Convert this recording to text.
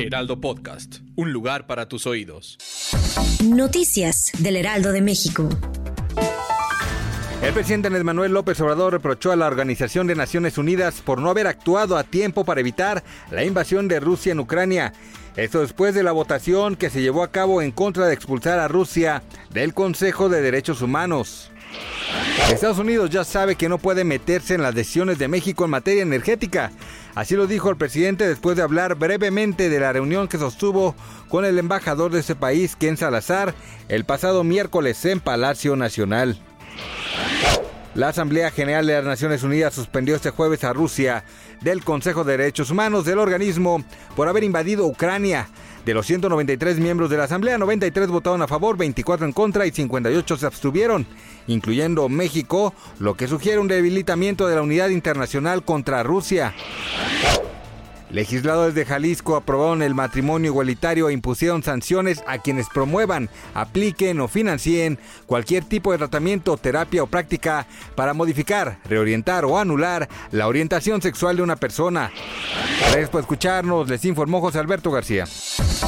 Heraldo Podcast, un lugar para tus oídos. Noticias del Heraldo de México. El presidente Andrés Manuel López Obrador reprochó a la Organización de Naciones Unidas por no haber actuado a tiempo para evitar la invasión de Rusia en Ucrania. Esto después de la votación que se llevó a cabo en contra de expulsar a Rusia del Consejo de Derechos Humanos. Estados Unidos ya sabe que no puede meterse en las decisiones de México en materia energética. Así lo dijo el presidente después de hablar brevemente de la reunión que sostuvo con el embajador de ese país, Ken Salazar, el pasado miércoles en Palacio Nacional. La Asamblea General de las Naciones Unidas suspendió este jueves a Rusia del Consejo de Derechos Humanos del organismo por haber invadido Ucrania. De los 193 miembros de la Asamblea, 93 votaron a favor, 24 en contra y 58 se abstuvieron, incluyendo México, lo que sugiere un debilitamiento de la unidad internacional contra Rusia. Legisladores de Jalisco aprobaron el matrimonio igualitario e impusieron sanciones a quienes promuevan, apliquen o financien cualquier tipo de tratamiento, terapia o práctica para modificar, reorientar o anular la orientación sexual de una persona. Gracias por escucharnos, les informó José Alberto García.